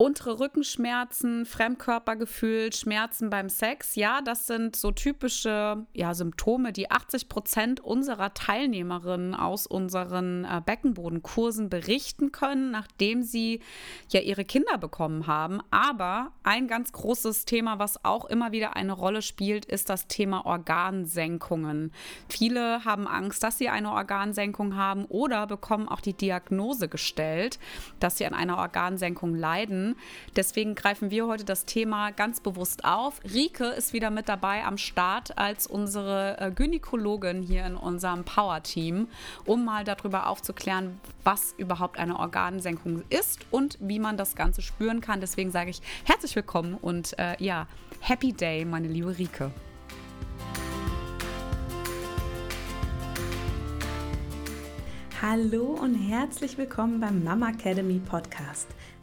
Untere Rückenschmerzen, Fremdkörpergefühl, Schmerzen beim Sex, ja, das sind so typische ja, Symptome, die 80 Prozent unserer Teilnehmerinnen aus unseren äh, Beckenbodenkursen berichten können, nachdem sie ja ihre Kinder bekommen haben. Aber ein ganz großes Thema, was auch immer wieder eine Rolle spielt, ist das Thema Organsenkungen. Viele haben Angst, dass sie eine Organsenkung haben oder bekommen auch die Diagnose gestellt, dass sie an einer Organsenkung leiden. Deswegen greifen wir heute das Thema ganz bewusst auf. Rike ist wieder mit dabei am Start als unsere äh, Gynäkologin hier in unserem Power-Team, um mal darüber aufzuklären, was überhaupt eine Organsenkung ist und wie man das Ganze spüren kann. Deswegen sage ich herzlich willkommen und äh, ja, Happy Day, meine liebe Rike. Hallo und herzlich willkommen beim Mama Academy Podcast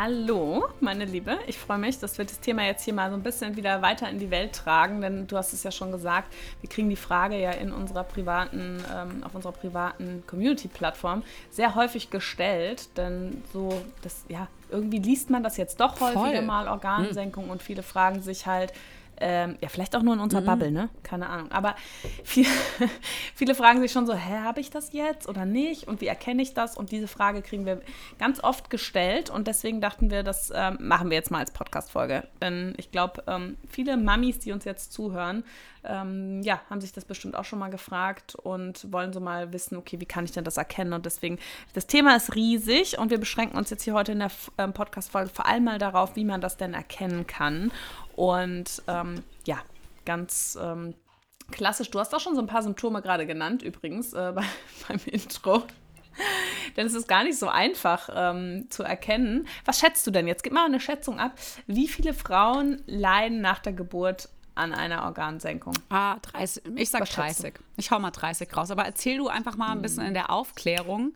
Hallo, meine Liebe. Ich freue mich, dass wir das Thema jetzt hier mal so ein bisschen wieder weiter in die Welt tragen, denn du hast es ja schon gesagt, wir kriegen die Frage ja in unserer privaten, ähm, auf unserer privaten Community-Plattform sehr häufig gestellt, denn so, das, ja, irgendwie liest man das jetzt doch häufiger Voll. mal, Organsenkung, hm. und viele fragen sich halt, ähm, ja, vielleicht auch nur in unserer mhm. Bubble, ne? Keine Ahnung. Aber viel, viele fragen sich schon so, hä, habe ich das jetzt oder nicht? Und wie erkenne ich das? Und diese Frage kriegen wir ganz oft gestellt. Und deswegen dachten wir, das ähm, machen wir jetzt mal als Podcast-Folge. Denn ich glaube, ähm, viele Mamis, die uns jetzt zuhören, ähm, ja, haben sich das bestimmt auch schon mal gefragt und wollen so mal wissen, okay, wie kann ich denn das erkennen? Und deswegen, das Thema ist riesig und wir beschränken uns jetzt hier heute in der ähm, Podcast-Folge vor allem mal darauf, wie man das denn erkennen kann. Und ähm, ja, ganz ähm, klassisch. Du hast auch schon so ein paar Symptome gerade genannt, übrigens, äh, bei, beim Intro. denn es ist gar nicht so einfach ähm, zu erkennen. Was schätzt du denn jetzt? Gib mal eine Schätzung ab. Wie viele Frauen leiden nach der Geburt an einer Organsenkung? Ah, 30. Ich sag Was 30. Ich hau mal 30 raus. Aber erzähl du einfach mal ein bisschen in der Aufklärung.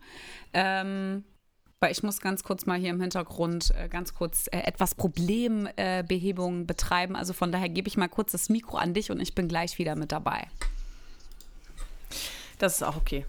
Ähm, weil ich muss ganz kurz mal hier im Hintergrund äh, ganz kurz äh, etwas Problembehebung betreiben. Also von daher gebe ich mal kurz das Mikro an dich und ich bin gleich wieder mit dabei. Das ist auch okay.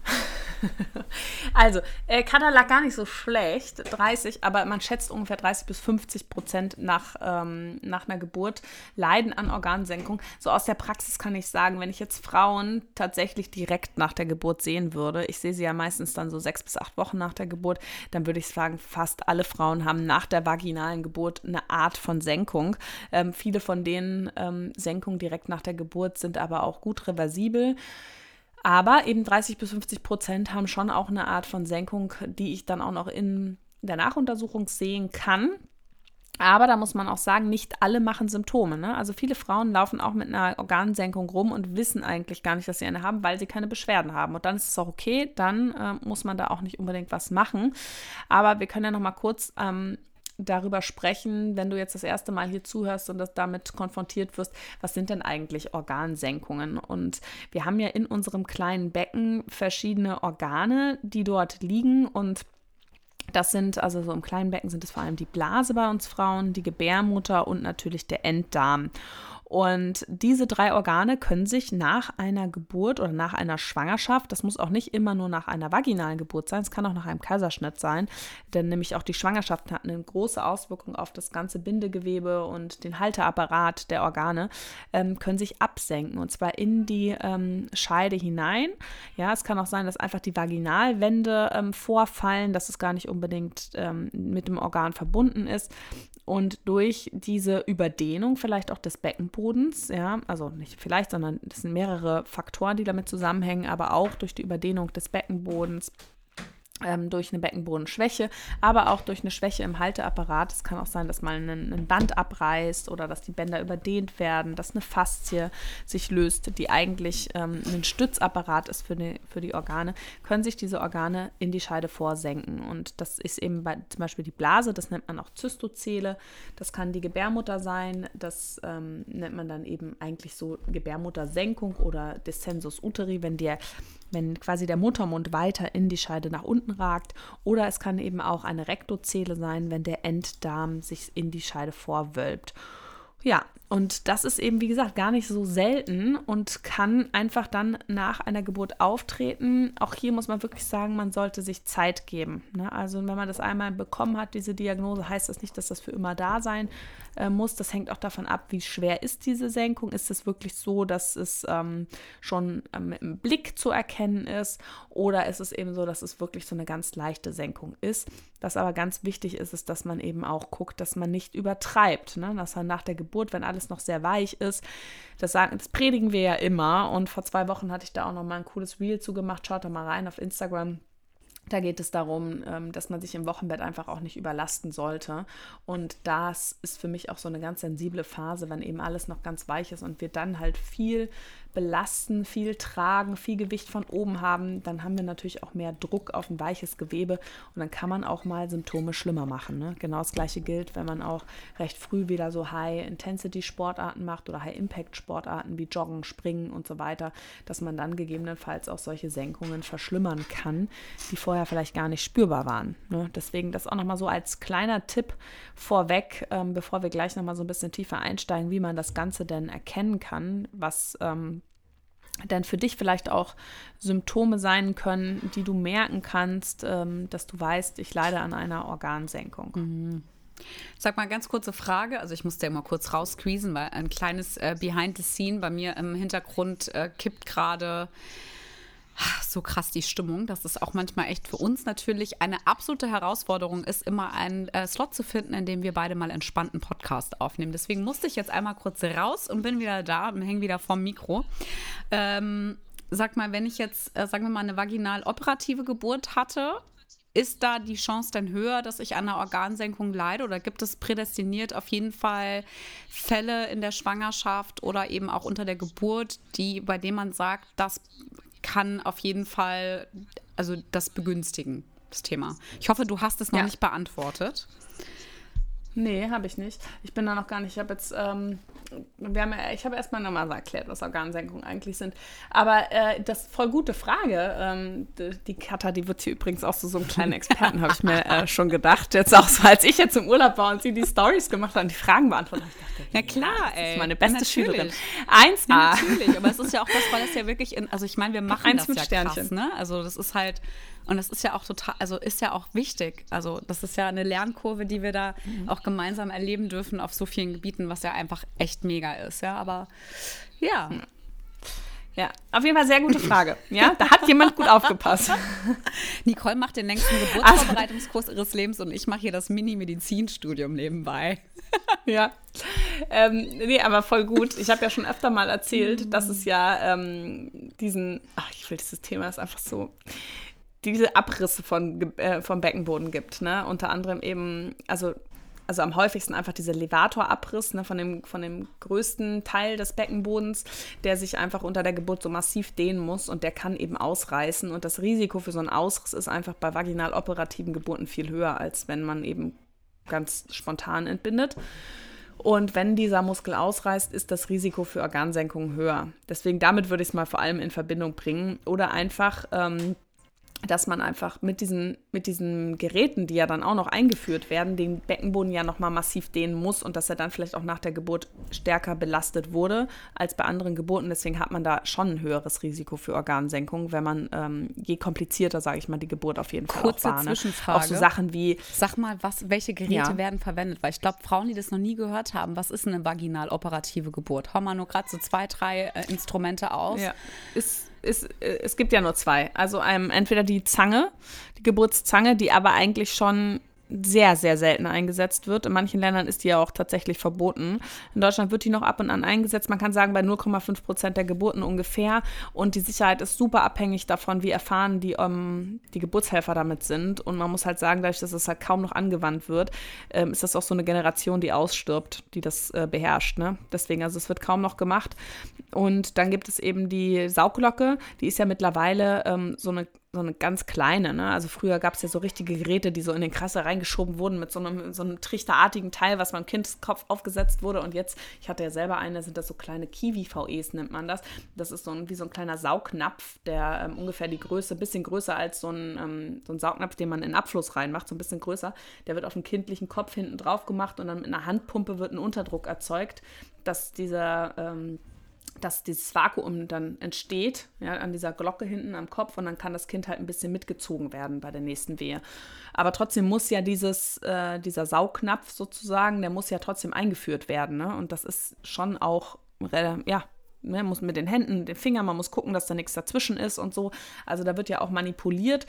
also, äh, Kader lag gar nicht so schlecht, 30, aber man schätzt ungefähr 30 bis 50 Prozent nach, ähm, nach einer Geburt leiden an Organsenkung. So aus der Praxis kann ich sagen, wenn ich jetzt Frauen tatsächlich direkt nach der Geburt sehen würde, ich sehe sie ja meistens dann so sechs bis acht Wochen nach der Geburt, dann würde ich sagen, fast alle Frauen haben nach der vaginalen Geburt eine Art von Senkung. Ähm, viele von denen ähm, Senkungen direkt nach der Geburt sind aber auch gut reversibel. Aber eben 30 bis 50 Prozent haben schon auch eine Art von Senkung, die ich dann auch noch in der Nachuntersuchung sehen kann. Aber da muss man auch sagen, nicht alle machen Symptome. Ne? Also viele Frauen laufen auch mit einer Organsenkung rum und wissen eigentlich gar nicht, dass sie eine haben, weil sie keine Beschwerden haben. Und dann ist es auch okay, dann äh, muss man da auch nicht unbedingt was machen. Aber wir können ja noch mal kurz ähm, darüber sprechen, wenn du jetzt das erste Mal hier zuhörst und das damit konfrontiert wirst, was sind denn eigentlich Organsenkungen? Und wir haben ja in unserem kleinen Becken verschiedene Organe, die dort liegen und das sind, also so im kleinen Becken sind es vor allem die Blase bei uns Frauen, die Gebärmutter und natürlich der Enddarm. Und diese drei Organe können sich nach einer Geburt oder nach einer Schwangerschaft, das muss auch nicht immer nur nach einer vaginalen Geburt sein, es kann auch nach einem Kaiserschnitt sein, denn nämlich auch die Schwangerschaft hat eine große Auswirkung auf das ganze Bindegewebe und den Halteapparat der Organe, ähm, können sich absenken und zwar in die ähm, Scheide hinein. Ja, es kann auch sein, dass einfach die Vaginalwände ähm, vorfallen, dass es gar nicht unbedingt ähm, mit dem Organ verbunden ist. Und durch diese Überdehnung vielleicht auch des Beckenbodens, ja, also nicht vielleicht, sondern das sind mehrere Faktoren, die damit zusammenhängen, aber auch durch die Überdehnung des Beckenbodens durch eine Beckenbodenschwäche, aber auch durch eine Schwäche im Halteapparat. Es kann auch sein, dass mal ein, ein, Band abreißt oder dass die Bänder überdehnt werden, dass eine Faszie sich löst, die eigentlich ähm, ein Stützapparat ist für die, für die Organe, können sich diese Organe in die Scheide vorsenken. Und das ist eben bei, zum Beispiel die Blase, das nennt man auch Zystozele, das kann die Gebärmutter sein, das ähm, nennt man dann eben eigentlich so Gebärmuttersenkung oder Descensus uteri, wenn der wenn quasi der Muttermund weiter in die Scheide nach unten ragt. Oder es kann eben auch eine Rektozele sein, wenn der Enddarm sich in die Scheide vorwölbt. Ja, und das ist eben, wie gesagt, gar nicht so selten und kann einfach dann nach einer Geburt auftreten. Auch hier muss man wirklich sagen, man sollte sich Zeit geben. Ne? Also wenn man das einmal bekommen hat, diese Diagnose, heißt das nicht, dass das für immer da sein äh, muss. Das hängt auch davon ab, wie schwer ist diese Senkung. Ist es wirklich so, dass es ähm, schon äh, mit dem Blick zu erkennen ist oder ist es eben so, dass es wirklich so eine ganz leichte Senkung ist. Was aber ganz wichtig ist, ist, dass man eben auch guckt, dass man nicht übertreibt. Ne? Dass man nach der Geburt, wenn alles noch sehr weich ist, das, sagen, das predigen wir ja immer. Und vor zwei Wochen hatte ich da auch noch mal ein cooles Reel zugemacht. Schaut da mal rein auf Instagram. Da geht es darum, ähm, dass man sich im Wochenbett einfach auch nicht überlasten sollte. Und das ist für mich auch so eine ganz sensible Phase, wenn eben alles noch ganz weich ist und wir dann halt viel belasten, viel tragen, viel Gewicht von oben haben, dann haben wir natürlich auch mehr Druck auf ein weiches Gewebe und dann kann man auch mal Symptome schlimmer machen. Ne? Genau das gleiche gilt, wenn man auch recht früh wieder so High-Intensity-Sportarten macht oder High-Impact-Sportarten wie Joggen, Springen und so weiter, dass man dann gegebenenfalls auch solche Senkungen verschlimmern kann, die vorher vielleicht gar nicht spürbar waren. Ne? Deswegen das auch nochmal so als kleiner Tipp vorweg, ähm, bevor wir gleich nochmal so ein bisschen tiefer einsteigen, wie man das Ganze denn erkennen kann, was ähm, dann für dich vielleicht auch Symptome sein können, die du merken kannst, ähm, dass du weißt, ich leide an einer Organsenkung. Mhm. Sag mal ganz kurze Frage. Also ich musste ja mal kurz raussqueezen, weil ein kleines äh, Behind the Scene bei mir im Hintergrund äh, kippt gerade so krass die Stimmung, dass es auch manchmal echt für uns natürlich eine absolute Herausforderung ist, immer einen äh, Slot zu finden, in dem wir beide mal entspannten Podcast aufnehmen. Deswegen musste ich jetzt einmal kurz raus und bin wieder da und hänge wieder vorm Mikro. Ähm, sag mal, wenn ich jetzt, äh, sagen wir mal, eine vaginal operative Geburt hatte, ist da die Chance dann höher, dass ich an einer Organsenkung leide oder gibt es prädestiniert auf jeden Fall Fälle in der Schwangerschaft oder eben auch unter der Geburt, die, bei denen man sagt, das kann auf jeden Fall also das begünstigen, das Thema. Ich hoffe, du hast es noch ja. nicht beantwortet. Nee, habe ich nicht. Ich bin da noch gar nicht. Ich habe jetzt, ähm, wir haben ja, ich habe erstmal nochmal erklärt, was Organsenkungen eigentlich sind. Aber äh, das ist voll gute Frage. Ähm, die Katha, die wird hier übrigens auch so, so einen kleinen Experten, habe ich mir äh, schon gedacht. Jetzt auch so, als ich jetzt im Urlaub war und sie die Stories gemacht hat und die Fragen beantwortet hat. Ja, klar, ey. Das ist meine beste ja, Schülerin. 1A. Ja, natürlich, aber es ist ja auch das, weil das ja wirklich, in, also ich meine, wir machen Eins das ja Sternchen. krass, ne? Also das ist halt, und das ist ja auch total, also ist ja auch wichtig. Also das ist ja eine Lernkurve, die wir da mhm. auch gemeinsam erleben dürfen auf so vielen Gebieten, was ja einfach echt mega ist, ja. Aber ja. Ja, auf jeden Fall sehr gute Frage. Ja, da hat jemand gut aufgepasst. Nicole macht den längsten Geburtsvorbereitungskurs ihres Lebens und ich mache hier das Mini-Medizinstudium nebenbei. ja. Ähm, nee, aber voll gut. Ich habe ja schon öfter mal erzählt, dass es ja ähm, diesen, ach, ich will dieses Thema ist einfach so, diese Abrisse von, äh, vom Beckenboden gibt. Ne? Unter anderem eben, also, also am häufigsten einfach dieser Levatorabriss ne, von, dem, von dem größten Teil des Beckenbodens, der sich einfach unter der Geburt so massiv dehnen muss und der kann eben ausreißen. Und das Risiko für so einen Ausriss ist einfach bei vaginal operativen Geburten viel höher, als wenn man eben ganz spontan entbindet. Und wenn dieser Muskel ausreißt, ist das Risiko für Organsenkung höher. Deswegen damit würde ich es mal vor allem in Verbindung bringen. Oder einfach ähm, dass man einfach mit diesen, mit diesen Geräten, die ja dann auch noch eingeführt werden, den Beckenboden ja nochmal massiv dehnen muss und dass er dann vielleicht auch nach der Geburt stärker belastet wurde als bei anderen Geburten. Deswegen hat man da schon ein höheres Risiko für Organsenkung, wenn man, ähm, je komplizierter, sage ich mal, die Geburt auf jeden Fall Kurze auch war. Ne? Zwischenfrage. Auch so Sachen wie. Sag mal, was, welche Geräte ja. werden verwendet? Weil ich glaube, Frauen, die das noch nie gehört haben, was ist eine vaginal operative Geburt? Hau mal nur gerade so zwei, drei äh, Instrumente aus. Ja. Ist ist, äh, es gibt ja nur zwei. Also einem, entweder die Zange, die Geburtszange, die aber eigentlich schon sehr, sehr selten eingesetzt wird. In manchen Ländern ist die ja auch tatsächlich verboten. In Deutschland wird die noch ab und an eingesetzt. Man kann sagen, bei 0,5 Prozent der Geburten ungefähr. Und die Sicherheit ist super abhängig davon, wie erfahren die, ähm, die Geburtshelfer damit sind. Und man muss halt sagen, dadurch, dass es halt kaum noch angewandt wird, ähm, ist das auch so eine Generation, die ausstirbt, die das äh, beherrscht. Ne? Deswegen, also es wird kaum noch gemacht. Und dann gibt es eben die Sauglocke. Die ist ja mittlerweile ähm, so eine so eine ganz kleine, ne? Also früher gab es ja so richtige Geräte, die so in den Krasser reingeschoben wurden mit so einem, so einem trichterartigen Teil, was beim Kindskopf aufgesetzt wurde. Und jetzt, ich hatte ja selber eine, sind das so kleine Kiwi-VEs, nennt man das. Das ist so ein, wie so ein kleiner Saugnapf, der ähm, ungefähr die Größe, ein bisschen größer als so ein, ähm, so ein Saugnapf, den man in Abfluss reinmacht, so ein bisschen größer. Der wird auf den kindlichen Kopf hinten drauf gemacht und dann mit einer Handpumpe wird ein Unterdruck erzeugt, dass dieser ähm, dass dieses Vakuum dann entsteht, ja, an dieser Glocke hinten am Kopf und dann kann das Kind halt ein bisschen mitgezogen werden bei der nächsten Wehe. Aber trotzdem muss ja dieses, äh, dieser Saugnapf sozusagen, der muss ja trotzdem eingeführt werden. Ne? Und das ist schon auch, ja, man ne, muss mit den Händen, den Fingern, man muss gucken, dass da nichts dazwischen ist und so. Also da wird ja auch manipuliert.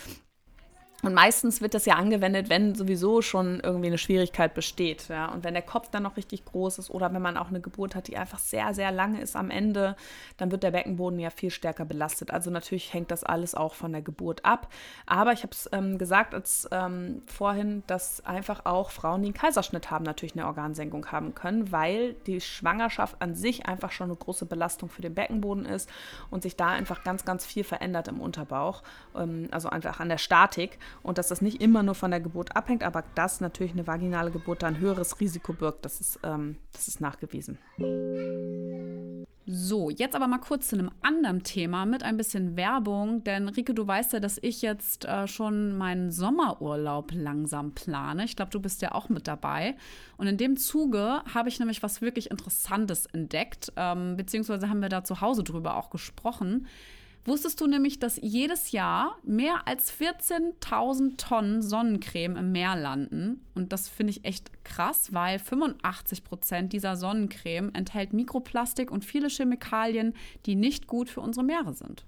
Und meistens wird das ja angewendet, wenn sowieso schon irgendwie eine Schwierigkeit besteht. Ja? Und wenn der Kopf dann noch richtig groß ist oder wenn man auch eine Geburt hat, die einfach sehr, sehr lange ist am Ende, dann wird der Beckenboden ja viel stärker belastet. Also natürlich hängt das alles auch von der Geburt ab. Aber ich habe es ähm, gesagt als ähm, vorhin, dass einfach auch Frauen, die einen Kaiserschnitt haben, natürlich eine Organsenkung haben können, weil die Schwangerschaft an sich einfach schon eine große Belastung für den Beckenboden ist und sich da einfach ganz, ganz viel verändert im Unterbauch. Ähm, also einfach an der Statik und dass das nicht immer nur von der Geburt abhängt, aber dass natürlich eine vaginale Geburt da ein höheres Risiko birgt, das ist, ähm, das ist nachgewiesen. So, jetzt aber mal kurz zu einem anderen Thema mit ein bisschen Werbung, denn Rike, du weißt ja, dass ich jetzt äh, schon meinen Sommerurlaub langsam plane. Ich glaube, du bist ja auch mit dabei. Und in dem Zuge habe ich nämlich was wirklich Interessantes entdeckt, ähm, beziehungsweise haben wir da zu Hause drüber auch gesprochen. Wusstest du nämlich, dass jedes Jahr mehr als 14.000 Tonnen Sonnencreme im Meer landen? Und das finde ich echt krass, weil 85 Prozent dieser Sonnencreme enthält Mikroplastik und viele Chemikalien, die nicht gut für unsere Meere sind.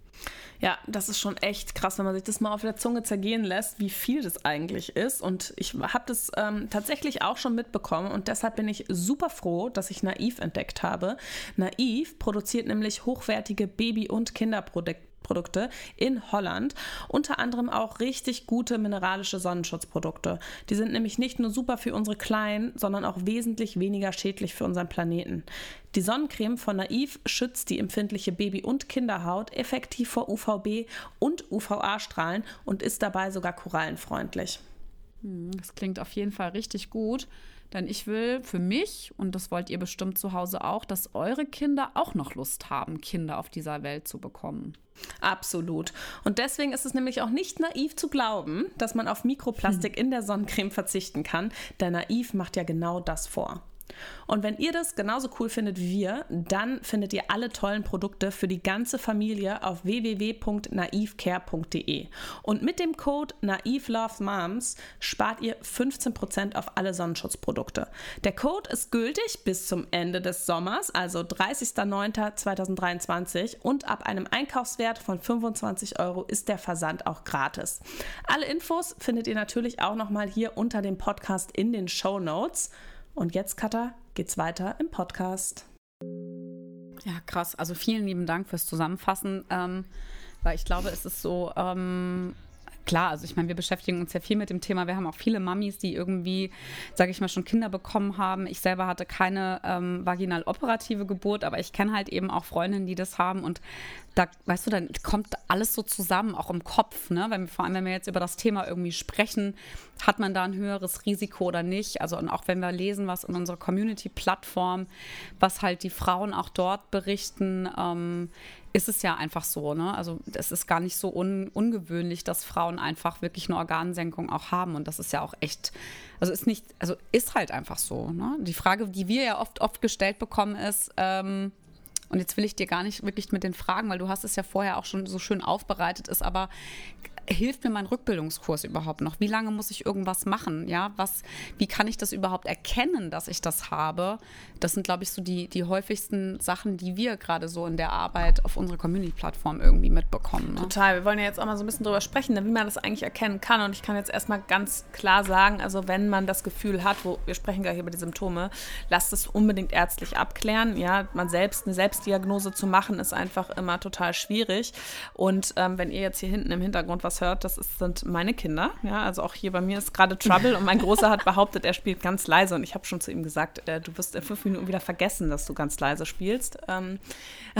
Ja, das ist schon echt krass, wenn man sich das mal auf der Zunge zergehen lässt, wie viel das eigentlich ist. Und ich habe das ähm, tatsächlich auch schon mitbekommen und deshalb bin ich super froh, dass ich Naiv entdeckt habe. Naiv produziert nämlich hochwertige Baby- und Kinderprodukte Produkte in Holland. Unter anderem auch richtig gute mineralische Sonnenschutzprodukte. Die sind nämlich nicht nur super für unsere Kleinen, sondern auch wesentlich weniger schädlich für unseren Planeten. Die Sonnencreme von Naiv schützt die empfindliche Baby- und Kinderhaut effektiv vor UVB und UVA-Strahlen und ist dabei sogar korallenfreundlich. Hm, das klingt auf jeden Fall richtig gut. Denn ich will für mich, und das wollt ihr bestimmt zu Hause auch, dass eure Kinder auch noch Lust haben, Kinder auf dieser Welt zu bekommen. Absolut. Und deswegen ist es nämlich auch nicht naiv zu glauben, dass man auf Mikroplastik hm. in der Sonnencreme verzichten kann. Denn naiv macht ja genau das vor. Und wenn ihr das genauso cool findet wie wir, dann findet ihr alle tollen Produkte für die ganze Familie auf www.naivcare.de. Und mit dem Code NaivLoveMoms spart ihr 15% auf alle Sonnenschutzprodukte. Der Code ist gültig bis zum Ende des Sommers, also 30.09.2023 und ab einem Einkaufswert von 25 Euro ist der Versand auch gratis. Alle Infos findet ihr natürlich auch nochmal hier unter dem Podcast in den Show Notes. Und jetzt, Katha, geht's weiter im Podcast. Ja, krass. Also vielen lieben Dank fürs Zusammenfassen, ähm, weil ich glaube, es ist so, ähm, klar, also ich meine, wir beschäftigen uns ja viel mit dem Thema. Wir haben auch viele Mamis, die irgendwie, sage ich mal, schon Kinder bekommen haben. Ich selber hatte keine ähm, vaginal operative Geburt, aber ich kenne halt eben auch Freundinnen, die das haben. Und da, weißt du, dann kommt alles so zusammen, auch im Kopf. Ne? Wenn, vor allem, wenn wir jetzt über das Thema irgendwie sprechen, hat man da ein höheres Risiko oder nicht? Also, und auch wenn wir lesen, was in unserer Community-Plattform, was halt die Frauen auch dort berichten, ähm, ist es ja einfach so. Ne? Also es ist gar nicht so un ungewöhnlich, dass Frauen einfach wirklich eine Organsenkung auch haben. Und das ist ja auch echt, also ist nicht, also ist halt einfach so. Ne? Die Frage, die wir ja oft, oft gestellt bekommen, ist, ähm, und jetzt will ich dir gar nicht wirklich mit den Fragen, weil du hast es ja vorher auch schon so schön aufbereitet, ist aber hilft mir mein Rückbildungskurs überhaupt noch? Wie lange muss ich irgendwas machen? Ja, was, wie kann ich das überhaupt erkennen, dass ich das habe? Das sind, glaube ich, so die, die häufigsten Sachen, die wir gerade so in der Arbeit auf unserer Community-Plattform irgendwie mitbekommen. Ne? Total. Wir wollen ja jetzt auch mal so ein bisschen drüber sprechen, wie man das eigentlich erkennen kann. Und ich kann jetzt erstmal ganz klar sagen, also wenn man das Gefühl hat, wo wir sprechen gleich über die Symptome, lasst es unbedingt ärztlich abklären. Ja, man selbst eine Selbstdiagnose zu machen, ist einfach immer total schwierig. Und ähm, wenn ihr jetzt hier hinten im Hintergrund was hört, das ist, sind meine Kinder. Ja, also auch hier bei mir ist gerade Trouble und mein Großer hat behauptet, er spielt ganz leise und ich habe schon zu ihm gesagt, äh, du wirst in fünf Minuten wieder vergessen, dass du ganz leise spielst. Ähm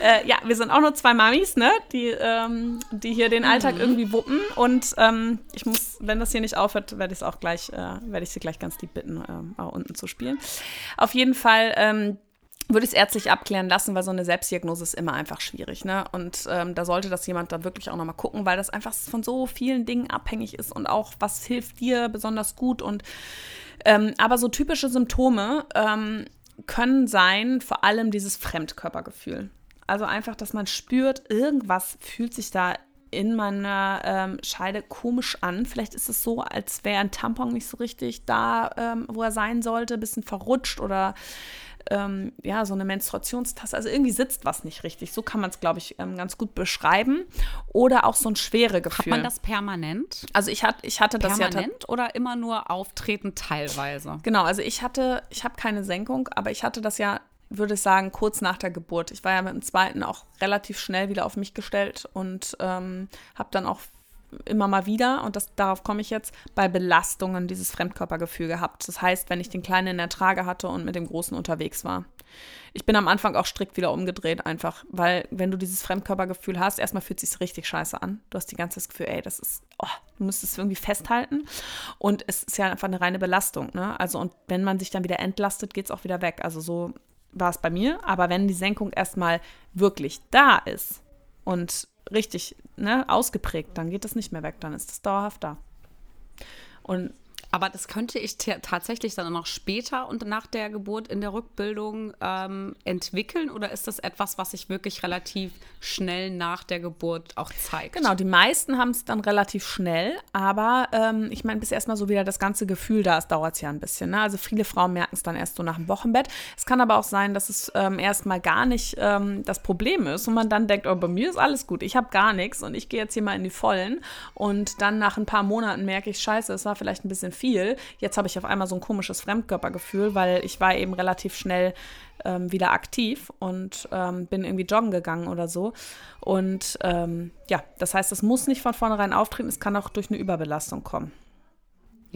äh, ja, wir sind auch nur zwei Mamis, ne, die, ähm, die hier den Alltag mhm. irgendwie wuppen und ähm, ich muss, wenn das hier nicht aufhört, werde ich es auch gleich, äh, werde ich sie gleich ganz lieb bitten, äh, unten zu spielen. Auf jeden Fall ähm, würde ich es ärztlich abklären lassen, weil so eine Selbstdiagnose ist immer einfach schwierig. Ne? Und ähm, da sollte das jemand dann wirklich auch nochmal gucken, weil das einfach von so vielen Dingen abhängig ist und auch, was hilft dir besonders gut. Und ähm, aber so typische Symptome ähm, können sein, vor allem dieses Fremdkörpergefühl. Also einfach, dass man spürt, irgendwas fühlt sich da in meiner ähm, Scheide komisch an. Vielleicht ist es so, als wäre ein Tampon nicht so richtig da, ähm, wo er sein sollte, ein bisschen verrutscht oder ähm, ja, so eine Menstruationstasse. Also irgendwie sitzt was nicht richtig. So kann man es, glaube ich, ähm, ganz gut beschreiben. Oder auch so ein schwere Gefühl. Hat man das permanent? Also ich, hat, ich hatte das ja. Permanent oder immer nur auftretend teilweise? Genau, also ich hatte, ich habe keine Senkung, aber ich hatte das ja würde ich sagen, kurz nach der Geburt. Ich war ja mit dem zweiten auch relativ schnell wieder auf mich gestellt und ähm, habe dann auch immer mal wieder, und das, darauf komme ich jetzt, bei Belastungen dieses Fremdkörpergefühl gehabt. Das heißt, wenn ich den Kleinen in der Trage hatte und mit dem Großen unterwegs war. Ich bin am Anfang auch strikt wieder umgedreht, einfach, weil wenn du dieses Fremdkörpergefühl hast, erstmal fühlt es sich richtig scheiße an. Du hast die ganze das Gefühl, ey, das ist, oh, du musst es irgendwie festhalten. Und es ist ja einfach eine reine Belastung, ne? Also, und wenn man sich dann wieder entlastet, geht es auch wieder weg. Also so war es bei mir. Aber wenn die Senkung erstmal wirklich da ist und richtig ne, ausgeprägt, dann geht das nicht mehr weg, dann ist es dauerhaft da. Und aber das könnte ich tatsächlich dann noch später und nach der Geburt in der Rückbildung ähm, entwickeln oder ist das etwas, was sich wirklich relativ schnell nach der Geburt auch zeigt? Genau, die meisten haben es dann relativ schnell, aber ähm, ich meine, bis erstmal so wieder das ganze Gefühl da ist, dauert es ja ein bisschen. Ne? Also viele Frauen merken es dann erst so nach dem Wochenbett. Es kann aber auch sein, dass es ähm, erstmal gar nicht ähm, das Problem ist und man dann denkt, oh, bei mir ist alles gut, ich habe gar nichts und ich gehe jetzt hier mal in die Vollen und dann nach ein paar Monaten merke ich, scheiße, es war vielleicht ein bisschen viel. Jetzt habe ich auf einmal so ein komisches Fremdkörpergefühl, weil ich war eben relativ schnell ähm, wieder aktiv und ähm, bin irgendwie joggen gegangen oder so. Und ähm, ja, das heißt, es muss nicht von vornherein auftreten, es kann auch durch eine Überbelastung kommen.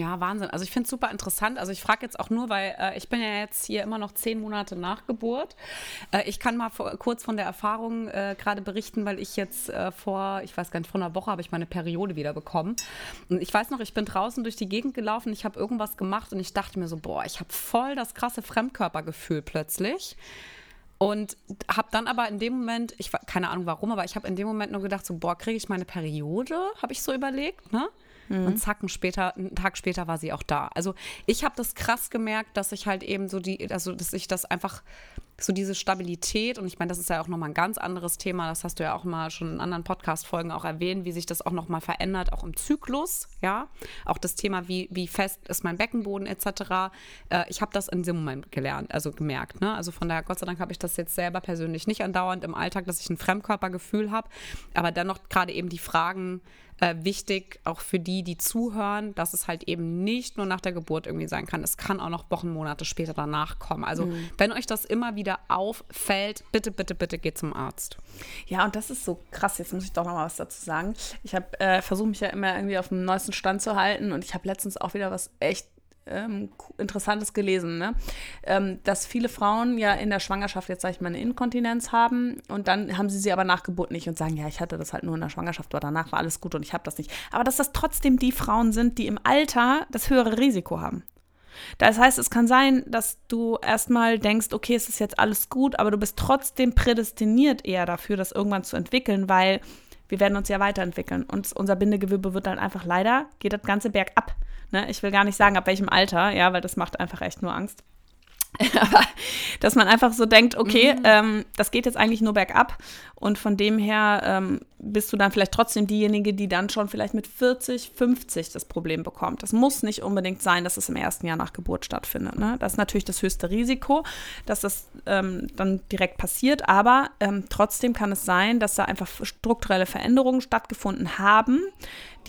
Ja, Wahnsinn. Also ich finde es super interessant. Also ich frage jetzt auch nur, weil äh, ich bin ja jetzt hier immer noch zehn Monate nach Geburt. Äh, ich kann mal vor, kurz von der Erfahrung äh, gerade berichten, weil ich jetzt äh, vor, ich weiß gar nicht, vor einer Woche habe ich meine Periode wieder bekommen. Und ich weiß noch, ich bin draußen durch die Gegend gelaufen, ich habe irgendwas gemacht und ich dachte mir so, boah, ich habe voll das krasse Fremdkörpergefühl plötzlich. Und habe dann aber in dem Moment, ich keine Ahnung warum, aber ich habe in dem Moment nur gedacht, so, boah, kriege ich meine Periode? Habe ich so überlegt, ne? Mhm. Und zack, später, einen Tag später war sie auch da. Also ich habe das krass gemerkt, dass ich halt eben so die, also dass ich das einfach so diese Stabilität und ich meine, das ist ja auch nochmal ein ganz anderes Thema, das hast du ja auch mal schon in anderen Podcast-Folgen auch erwähnt, wie sich das auch nochmal verändert, auch im Zyklus, ja, auch das Thema, wie, wie fest ist mein Beckenboden etc. Äh, ich habe das in diesem Moment gelernt, also gemerkt, ne, also von daher, Gott sei Dank habe ich das jetzt selber persönlich nicht andauernd im Alltag, dass ich ein Fremdkörpergefühl habe, aber dennoch gerade eben die Fragen, äh, wichtig, auch für die, die zuhören, dass es halt eben nicht nur nach der Geburt irgendwie sein kann. Es kann auch noch Wochen, Monate später danach kommen. Also, mhm. wenn euch das immer wieder auffällt, bitte, bitte, bitte geht zum Arzt. Ja, und das ist so krass. Jetzt muss ich doch noch mal was dazu sagen. Ich habe äh, versucht mich ja immer irgendwie auf dem neuesten Stand zu halten und ich habe letztens auch wieder was echt ähm, Interessantes gelesen, ne? ähm, dass viele Frauen ja in der Schwangerschaft jetzt, sag ich mal, eine Inkontinenz haben und dann haben sie sie aber nach Geburt nicht und sagen, ja, ich hatte das halt nur in der Schwangerschaft, aber danach war alles gut und ich habe das nicht. Aber dass das trotzdem die Frauen sind, die im Alter das höhere Risiko haben. Das heißt, es kann sein, dass du erstmal denkst, okay, es ist jetzt alles gut, aber du bist trotzdem prädestiniert eher dafür, das irgendwann zu entwickeln, weil wir werden uns ja weiterentwickeln und unser Bindegewebe wird dann einfach leider, geht das ganze bergab. Ne? Ich will gar nicht sagen, ab welchem Alter, ja, weil das macht einfach echt nur Angst. Aber dass man einfach so denkt, okay, mhm. ähm, das geht jetzt eigentlich nur bergab und von dem her ähm, bist du dann vielleicht trotzdem diejenige, die dann schon vielleicht mit 40, 50 das Problem bekommt. Das muss nicht unbedingt sein, dass es im ersten Jahr nach Geburt stattfindet. Ne? Das ist natürlich das höchste Risiko, dass das ähm, dann direkt passiert, aber ähm, trotzdem kann es sein, dass da einfach strukturelle Veränderungen stattgefunden haben,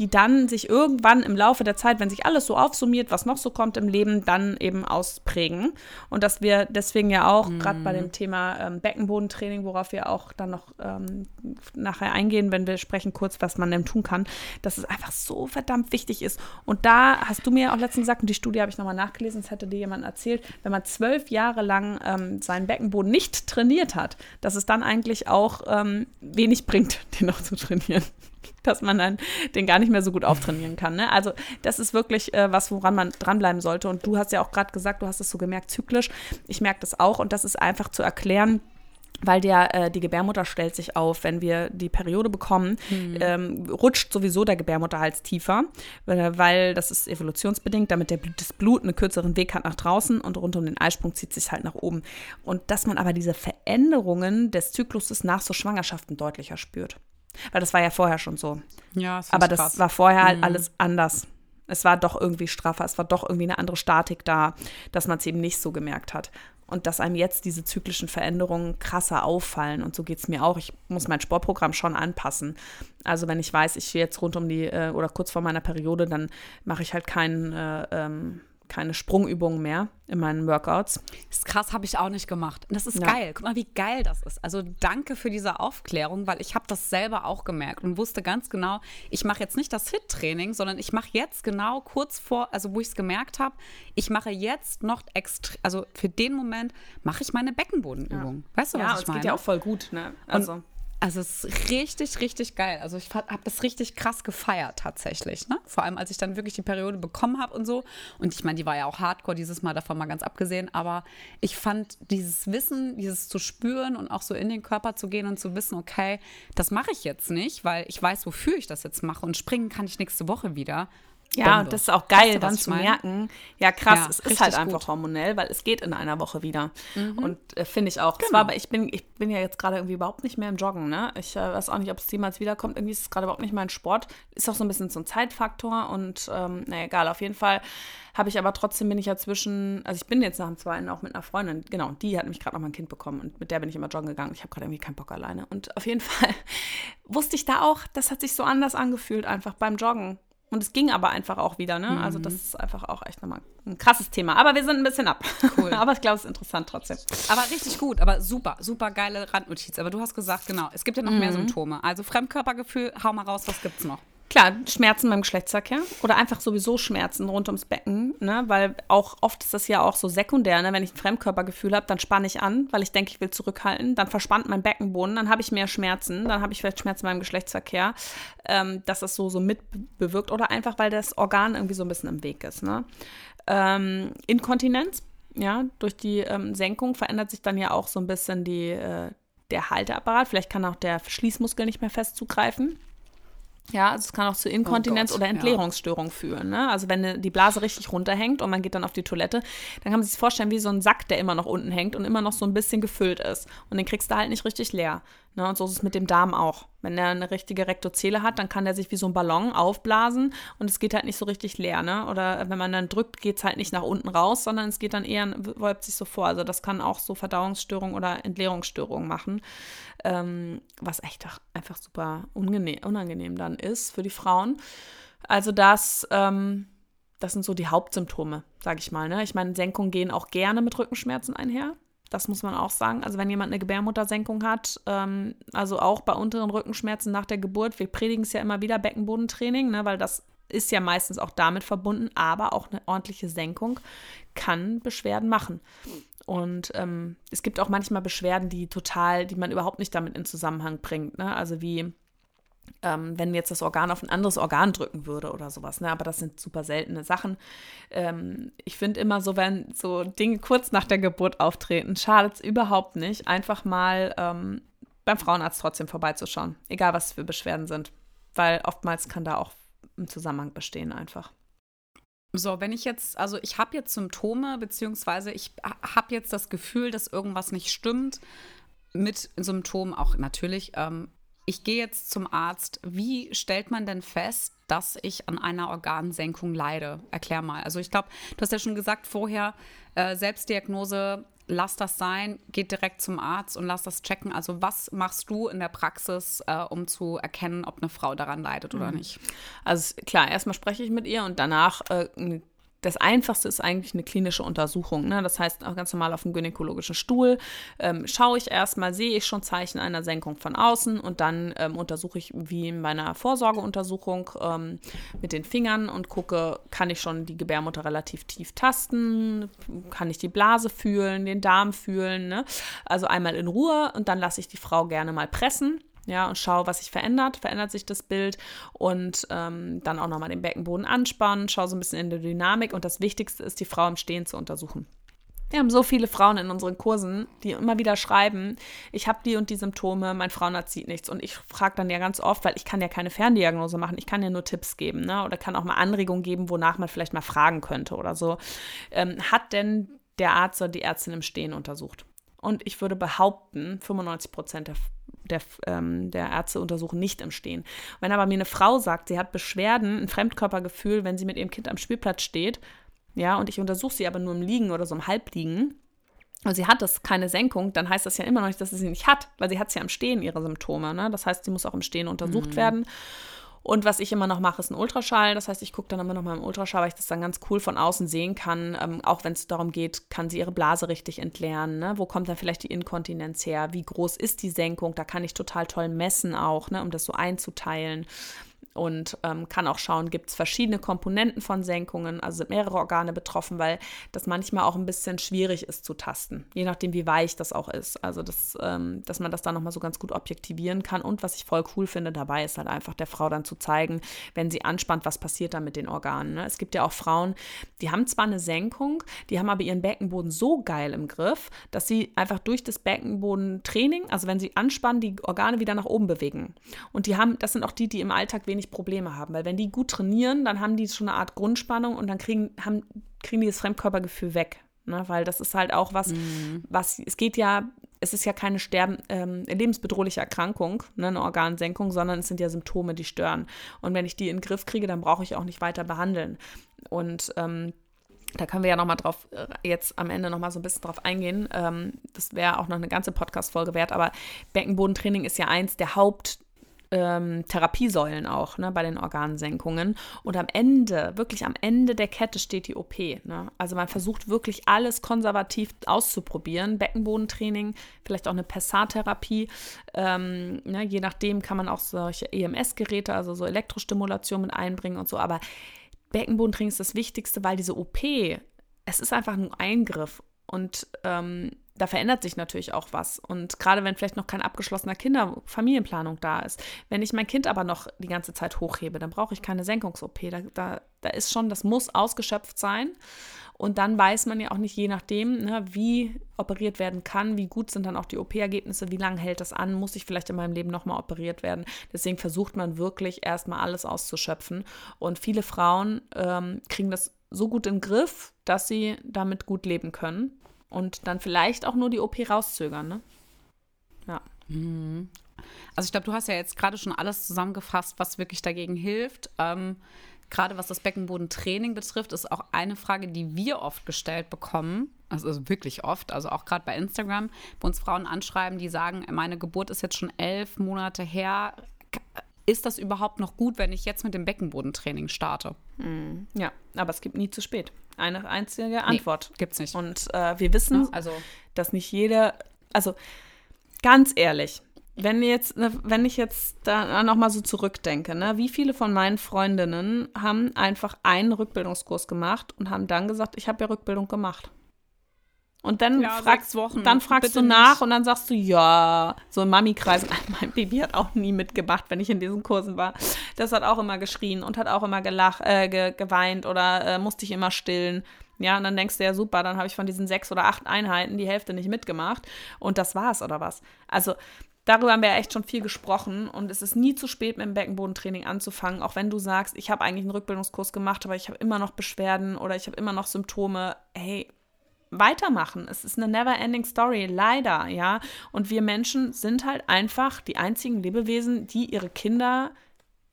die dann sich irgendwann im Laufe der Zeit, wenn sich alles so aufsummiert, was noch so kommt im Leben, dann eben ausprägen. Und dass wir deswegen ja auch mhm. gerade bei dem Thema ähm, Beckenbodentraining, worauf wir auch dann noch ähm, nachher eingehen, wenn wir sprechen kurz, was man denn tun kann, dass es einfach so verdammt wichtig ist. Und da hast du mir auch letztens gesagt, und die Studie habe ich nochmal nachgelesen, das hätte dir jemand erzählt, wenn man zwölf Jahre lang ähm, seinen Beckenboden nicht trainiert hat, dass es dann eigentlich auch ähm, wenig bringt, den noch zu trainieren dass man dann den gar nicht mehr so gut auftrainieren kann. Ne? Also das ist wirklich äh, was, woran man dranbleiben sollte. Und du hast ja auch gerade gesagt, du hast es so gemerkt, zyklisch. Ich merke das auch und das ist einfach zu erklären weil der, äh, die Gebärmutter stellt sich auf. Wenn wir die Periode bekommen, mhm. ähm, rutscht sowieso der Gebärmutterhals tiefer, äh, weil das ist evolutionsbedingt, damit der, das Blut einen kürzeren Weg hat nach draußen und rund um den Eisprung zieht sich halt nach oben. Und dass man aber diese Veränderungen des Zykluses nach so Schwangerschaften deutlicher spürt. Weil das war ja vorher schon so. Ja, das Aber das krass. war vorher halt mhm. alles anders. Es war doch irgendwie straffer, es war doch irgendwie eine andere Statik da, dass man es eben nicht so gemerkt hat. Und dass einem jetzt diese zyklischen Veränderungen krasser auffallen. Und so geht es mir auch. Ich muss mein Sportprogramm schon anpassen. Also wenn ich weiß, ich stehe jetzt rund um die äh, oder kurz vor meiner Periode, dann mache ich halt keinen äh, ähm, keine Sprungübungen mehr in meinen Workouts. Das ist krass, habe ich auch nicht gemacht. Das ist ja. geil. Guck mal, wie geil das ist. Also danke für diese Aufklärung, weil ich habe das selber auch gemerkt und wusste ganz genau, ich mache jetzt nicht das Hit-Training, sondern ich mache jetzt genau kurz vor, also wo ich es gemerkt habe, ich mache jetzt noch extra, also für den Moment mache ich meine Beckenbodenübung. Ja. Weißt du, was ja, ich meine? Ja, es geht ja auch voll gut. Ne? Also. Und also es ist richtig, richtig geil. Also ich habe das richtig krass gefeiert tatsächlich. Ne? Vor allem, als ich dann wirklich die Periode bekommen habe und so. Und ich meine, die war ja auch hardcore dieses Mal, davon mal ganz abgesehen. Aber ich fand dieses Wissen, dieses zu spüren und auch so in den Körper zu gehen und zu wissen, okay, das mache ich jetzt nicht, weil ich weiß, wofür ich das jetzt mache. Und springen kann ich nächste Woche wieder. Ja, Bombe. das ist auch geil, dann zu merken, ja krass, ja, es ist halt einfach gut. hormonell, weil es geht in einer Woche wieder. Mhm. Und äh, finde ich auch. Genau. Zwar, aber ich bin, ich bin ja jetzt gerade irgendwie überhaupt nicht mehr im Joggen, ne? Ich äh, weiß auch nicht, ob es jemals wiederkommt. Irgendwie ist es gerade überhaupt nicht mein Sport. Ist auch so ein bisschen so ein Zeitfaktor und ähm, naja, egal, auf jeden Fall habe ich aber trotzdem bin ich ja zwischen, also ich bin jetzt nach dem zweiten auch mit einer Freundin, genau, die hat nämlich gerade noch mal ein Kind bekommen und mit der bin ich immer joggen gegangen. Ich habe gerade irgendwie keinen Bock alleine. Und auf jeden Fall wusste ich da auch, das hat sich so anders angefühlt, einfach beim Joggen. Und es ging aber einfach auch wieder, ne? Mhm. Also das ist einfach auch echt nochmal ein krasses Thema. Aber wir sind ein bisschen ab. Cool. aber ich glaube, es ist interessant trotzdem. Aber richtig gut, aber super, super geile Randnotiz. Aber du hast gesagt, genau, es gibt ja noch mhm. mehr Symptome. Also Fremdkörpergefühl, hau mal raus, was gibt's noch? Klar, Schmerzen beim Geschlechtsverkehr oder einfach sowieso Schmerzen rund ums Becken, ne? weil auch oft ist das ja auch so sekundär, ne? wenn ich ein Fremdkörpergefühl habe, dann spanne ich an, weil ich denke, ich will zurückhalten, dann verspannt mein Beckenboden, dann habe ich mehr Schmerzen, dann habe ich vielleicht Schmerzen beim Geschlechtsverkehr, ähm, dass das so, so mitbewirkt oder einfach, weil das Organ irgendwie so ein bisschen im Weg ist. Ne? Ähm, Inkontinenz, ja, durch die ähm, Senkung verändert sich dann ja auch so ein bisschen die, äh, der Halteapparat, vielleicht kann auch der Schließmuskel nicht mehr fest zugreifen. Ja, also es kann auch zu Inkontinenz oh Gott, oder Entleerungsstörung ja. führen. Ne? Also wenn die Blase richtig runterhängt und man geht dann auf die Toilette, dann kann man sich vorstellen wie so ein Sack, der immer noch unten hängt und immer noch so ein bisschen gefüllt ist. Und den kriegst du halt nicht richtig leer. Ne? Und so ist es mit dem Darm auch. Wenn er eine richtige Rektozele hat, dann kann der sich wie so ein Ballon aufblasen und es geht halt nicht so richtig leer. Ne? Oder wenn man dann drückt, geht es halt nicht nach unten raus, sondern es geht dann eher, wölbt sich so vor. Also das kann auch so Verdauungsstörungen oder Entleerungsstörungen machen, ähm, was echt einfach super unangenehm dann ist für die Frauen. Also das, ähm, das sind so die Hauptsymptome, sage ich mal. Ne? Ich meine, Senkungen gehen auch gerne mit Rückenschmerzen einher. Das muss man auch sagen. Also wenn jemand eine Gebärmuttersenkung hat, ähm, also auch bei unteren Rückenschmerzen nach der Geburt, wir predigen es ja immer wieder, Beckenbodentraining, ne, weil das ist ja meistens auch damit verbunden, aber auch eine ordentliche Senkung kann Beschwerden machen. Und ähm, es gibt auch manchmal Beschwerden, die total, die man überhaupt nicht damit in Zusammenhang bringt. Ne? Also wie ähm, wenn jetzt das Organ auf ein anderes Organ drücken würde oder sowas. Ne? Aber das sind super seltene Sachen. Ähm, ich finde immer so, wenn so Dinge kurz nach der Geburt auftreten, schadet es überhaupt nicht, einfach mal ähm, beim Frauenarzt trotzdem vorbeizuschauen. Egal, was für Beschwerden sind. Weil oftmals kann da auch ein Zusammenhang bestehen einfach. So, wenn ich jetzt, also ich habe jetzt Symptome, beziehungsweise ich habe jetzt das Gefühl, dass irgendwas nicht stimmt mit Symptomen, auch natürlich. Ähm, ich gehe jetzt zum Arzt. Wie stellt man denn fest, dass ich an einer Organsenkung leide? Erklär mal. Also ich glaube, du hast ja schon gesagt vorher, äh, Selbstdiagnose, lass das sein, geht direkt zum Arzt und lass das checken. Also was machst du in der Praxis, äh, um zu erkennen, ob eine Frau daran leidet oder mhm. nicht? Also klar, erstmal spreche ich mit ihr und danach äh, das Einfachste ist eigentlich eine klinische Untersuchung. Ne? Das heißt, auch ganz normal auf dem gynäkologischen Stuhl ähm, schaue ich erstmal, sehe ich schon Zeichen einer Senkung von außen und dann ähm, untersuche ich wie in meiner Vorsorgeuntersuchung ähm, mit den Fingern und gucke, kann ich schon die Gebärmutter relativ tief tasten, kann ich die Blase fühlen, den Darm fühlen. Ne? Also einmal in Ruhe und dann lasse ich die Frau gerne mal pressen ja, und schaue, was sich verändert, verändert sich das Bild und ähm, dann auch nochmal den Beckenboden anspannen, schaue so ein bisschen in die Dynamik und das Wichtigste ist, die Frau im Stehen zu untersuchen. Wir haben so viele Frauen in unseren Kursen, die immer wieder schreiben, ich habe die und die Symptome, mein Frauenarzt sieht nichts. Und ich frage dann ja ganz oft, weil ich kann ja keine Ferndiagnose machen, ich kann ja nur Tipps geben ne? oder kann auch mal Anregungen geben, wonach man vielleicht mal fragen könnte oder so. Ähm, hat denn der Arzt oder die Ärztin im Stehen untersucht? Und ich würde behaupten, 95 Prozent der der, ähm, der Ärzte untersuchen nicht im Stehen. Wenn aber mir eine Frau sagt, sie hat Beschwerden, ein Fremdkörpergefühl, wenn sie mit ihrem Kind am Spielplatz steht, ja, und ich untersuche sie aber nur im Liegen oder so im Halbliegen, und sie hat das keine Senkung, dann heißt das ja immer noch nicht, dass sie sie nicht hat, weil sie hat es ja im Stehen, ihre Symptome. Ne? Das heißt, sie muss auch im Stehen untersucht mhm. werden. Und was ich immer noch mache, ist ein Ultraschall. Das heißt, ich gucke dann immer noch mal im Ultraschall, weil ich das dann ganz cool von außen sehen kann. Ähm, auch wenn es darum geht, kann sie ihre Blase richtig entleeren? Ne? Wo kommt dann vielleicht die Inkontinenz her? Wie groß ist die Senkung? Da kann ich total toll messen auch, ne? um das so einzuteilen und ähm, kann auch schauen, gibt es verschiedene Komponenten von Senkungen, also sind mehrere Organe betroffen, weil das manchmal auch ein bisschen schwierig ist zu tasten, je nachdem, wie weich das auch ist. Also, das, ähm, dass man das dann nochmal so ganz gut objektivieren kann. Und was ich voll cool finde dabei, ist halt einfach der Frau dann zu zeigen, wenn sie anspannt, was passiert dann mit den Organen. Ne? Es gibt ja auch Frauen, die haben zwar eine Senkung, die haben aber ihren Beckenboden so geil im Griff, dass sie einfach durch das Beckenbodentraining, also wenn sie anspannen, die Organe wieder nach oben bewegen. Und die haben, das sind auch die, die im Alltag wenig wenig Probleme haben. Weil wenn die gut trainieren, dann haben die schon eine Art Grundspannung und dann kriegen, haben, kriegen die das Fremdkörpergefühl weg. Ne? Weil das ist halt auch was, mhm. was, es geht ja, es ist ja keine sterben, ähm, lebensbedrohliche Erkrankung, ne, eine Organsenkung, sondern es sind ja Symptome, die stören. Und wenn ich die in den Griff kriege, dann brauche ich auch nicht weiter behandeln. Und ähm, da können wir ja nochmal drauf, äh, jetzt am Ende nochmal so ein bisschen drauf eingehen. Ähm, das wäre auch noch eine ganze Podcast-Folge wert, aber Beckenbodentraining ist ja eins der Haupt- ähm, Therapiesäulen auch ne, bei den Organsenkungen. Und am Ende, wirklich am Ende der Kette steht die OP. Ne? Also man versucht wirklich alles konservativ auszuprobieren. Beckenbodentraining, vielleicht auch eine Pessar-Therapie. Ähm, ne, je nachdem kann man auch solche EMS-Geräte, also so Elektrostimulation mit einbringen und so. Aber Beckenbodentraining ist das Wichtigste, weil diese OP, es ist einfach ein Eingriff. Und ähm, da verändert sich natürlich auch was. Und gerade wenn vielleicht noch kein abgeschlossener Kinder-Familienplanung da ist. Wenn ich mein Kind aber noch die ganze Zeit hochhebe, dann brauche ich keine Senkungs-OP. Da, da, da ist schon, das muss ausgeschöpft sein. Und dann weiß man ja auch nicht, je nachdem, ne, wie operiert werden kann, wie gut sind dann auch die OP-Ergebnisse, wie lange hält das an, muss ich vielleicht in meinem Leben nochmal operiert werden. Deswegen versucht man wirklich erstmal alles auszuschöpfen. Und viele Frauen ähm, kriegen das so gut in den Griff, dass sie damit gut leben können und dann vielleicht auch nur die OP rauszögern, ne? Ja. Mhm. Also ich glaube, du hast ja jetzt gerade schon alles zusammengefasst, was wirklich dagegen hilft. Ähm, gerade was das Beckenbodentraining betrifft, ist auch eine Frage, die wir oft gestellt bekommen. Also, also wirklich oft, also auch gerade bei Instagram, wo uns Frauen anschreiben, die sagen, meine Geburt ist jetzt schon elf Monate her. Ist das überhaupt noch gut, wenn ich jetzt mit dem Beckenbodentraining starte? Mhm. Ja, aber es gibt nie zu spät eine einzige Antwort. Nee, gibt's nicht. Und äh, wir wissen, also. dass nicht jeder, also ganz ehrlich, wenn jetzt, ne, wenn ich jetzt da nochmal so zurückdenke, ne, wie viele von meinen Freundinnen haben einfach einen Rückbildungskurs gemacht und haben dann gesagt, ich habe ja Rückbildung gemacht. Und dann, ja, fragst, dann fragst du nach nicht. und dann sagst du, ja, so im Mami-Kreis. Mein Baby hat auch nie mitgemacht, wenn ich in diesen Kursen war. Das hat auch immer geschrien und hat auch immer gelacht, äh, ge geweint oder äh, musste ich immer stillen. Ja, und dann denkst du ja, super, dann habe ich von diesen sechs oder acht Einheiten die Hälfte nicht mitgemacht. Und das war's, oder was? Also, darüber haben wir ja echt schon viel gesprochen und es ist nie zu spät, mit dem Beckenbodentraining anzufangen, auch wenn du sagst, ich habe eigentlich einen Rückbildungskurs gemacht, aber ich habe immer noch Beschwerden oder ich habe immer noch Symptome. Hey, weitermachen. Es ist eine never-ending Story, leider, ja. Und wir Menschen sind halt einfach die einzigen Lebewesen, die ihre Kinder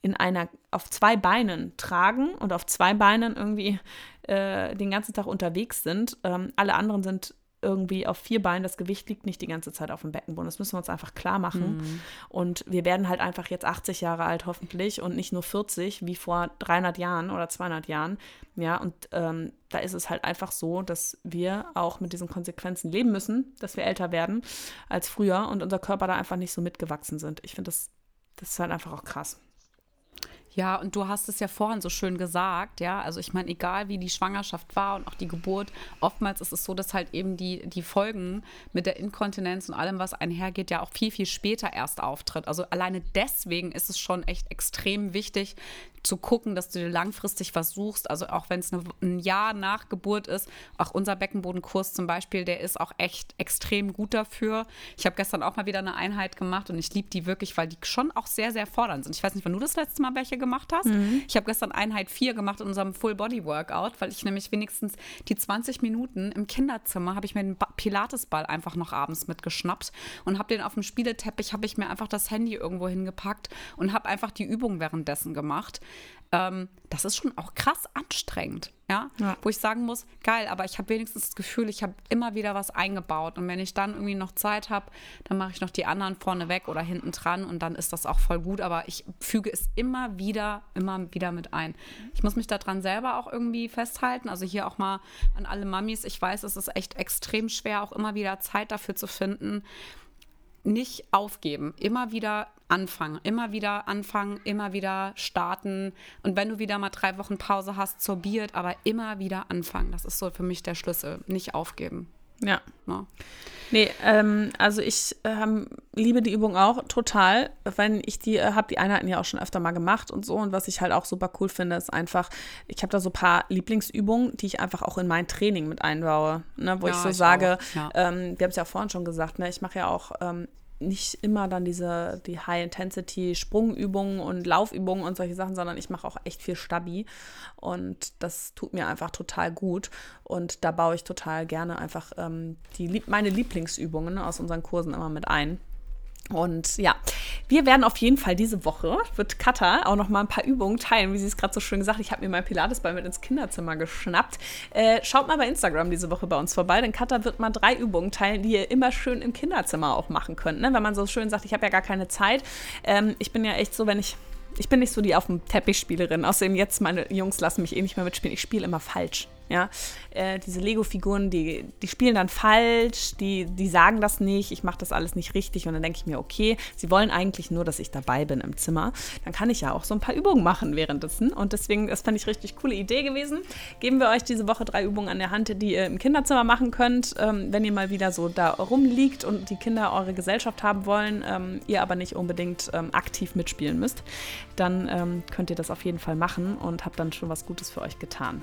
in einer auf zwei Beinen tragen und auf zwei Beinen irgendwie äh, den ganzen Tag unterwegs sind. Ähm, alle anderen sind irgendwie auf vier Beinen, das Gewicht liegt nicht die ganze Zeit auf dem Beckenboden. Das müssen wir uns einfach klar machen. Mhm. Und wir werden halt einfach jetzt 80 Jahre alt hoffentlich und nicht nur 40 wie vor 300 Jahren oder 200 Jahren. Ja, und ähm, da ist es halt einfach so, dass wir auch mit diesen Konsequenzen leben müssen, dass wir älter werden als früher und unser Körper da einfach nicht so mitgewachsen sind. Ich finde, das, das ist halt einfach auch krass. Ja, und du hast es ja vorhin so schön gesagt, ja. Also ich meine, egal wie die Schwangerschaft war und auch die Geburt, oftmals ist es so, dass halt eben die, die Folgen mit der Inkontinenz und allem, was einhergeht, ja auch viel, viel später erst auftritt. Also alleine deswegen ist es schon echt extrem wichtig, zu gucken, dass du dir langfristig was suchst. Also auch wenn es ein Jahr nach Geburt ist, auch unser Beckenbodenkurs zum Beispiel, der ist auch echt extrem gut dafür. Ich habe gestern auch mal wieder eine Einheit gemacht und ich liebe die wirklich, weil die schon auch sehr, sehr fordernd sind. Ich weiß nicht, wann du das letzte Mal welche gemacht hast. Mhm. Ich habe gestern Einheit 4 gemacht in unserem Full-Body-Workout, weil ich nämlich wenigstens die 20 Minuten im Kinderzimmer habe ich mir den Pilatesball einfach noch abends mitgeschnappt und habe den auf dem Spieleteppich, habe ich mir einfach das Handy irgendwo hingepackt und habe einfach die Übung währenddessen gemacht ähm, das ist schon auch krass anstrengend, ja? ja? Wo ich sagen muss, geil, aber ich habe wenigstens das Gefühl, ich habe immer wieder was eingebaut. Und wenn ich dann irgendwie noch Zeit habe, dann mache ich noch die anderen vorne weg oder hinten dran und dann ist das auch voll gut. Aber ich füge es immer wieder, immer wieder mit ein. Ich muss mich daran selber auch irgendwie festhalten. Also hier auch mal an alle Mamis. Ich weiß, es ist echt extrem schwer, auch immer wieder Zeit dafür zu finden nicht aufgeben, immer wieder anfangen, immer wieder anfangen, immer wieder starten. Und wenn du wieder mal drei Wochen Pause hast, zur Biert, aber immer wieder anfangen. Das ist so für mich der Schlüssel. Nicht aufgeben. Ja. ja. Nee, ähm, also ich ähm, liebe die Übung auch total, wenn ich die äh, habe die Einheiten ja auch schon öfter mal gemacht und so. Und was ich halt auch super cool finde, ist einfach, ich habe da so ein paar Lieblingsübungen, die ich einfach auch in mein Training mit einbaue. Ne, wo ja, ich so ich sage, ja. ähm, wir haben es ja vorhin schon gesagt, ne, ich mache ja auch ähm, nicht immer dann diese die High-Intensity-Sprungübungen und Laufübungen und solche Sachen, sondern ich mache auch echt viel Stabi und das tut mir einfach total gut und da baue ich total gerne einfach ähm, die, meine Lieblingsübungen aus unseren Kursen immer mit ein. Und ja, wir werden auf jeden Fall diese Woche, wird Katha auch noch mal ein paar Übungen teilen, wie sie es gerade so schön gesagt hat. Ich habe mir mein Pilatesball mit ins Kinderzimmer geschnappt. Äh, schaut mal bei Instagram diese Woche bei uns vorbei, denn Katha wird mal drei Übungen teilen, die ihr immer schön im Kinderzimmer auch machen könnt. Ne? Wenn man so schön sagt, ich habe ja gar keine Zeit. Ähm, ich bin ja echt so, wenn ich ich bin nicht so die auf dem Teppich Spielerin. Außerdem jetzt meine Jungs lassen mich eh nicht mehr mitspielen. Ich spiele immer falsch. Ja, äh, diese Lego-Figuren, die, die spielen dann falsch, die, die sagen das nicht, ich mache das alles nicht richtig und dann denke ich mir, okay, sie wollen eigentlich nur, dass ich dabei bin im Zimmer. Dann kann ich ja auch so ein paar Übungen machen währenddessen und deswegen, das fand ich richtig coole Idee gewesen. Geben wir euch diese Woche drei Übungen an der Hand, die ihr im Kinderzimmer machen könnt, ähm, wenn ihr mal wieder so da rumliegt und die Kinder eure Gesellschaft haben wollen, ähm, ihr aber nicht unbedingt ähm, aktiv mitspielen müsst, dann ähm, könnt ihr das auf jeden Fall machen und habt dann schon was Gutes für euch getan.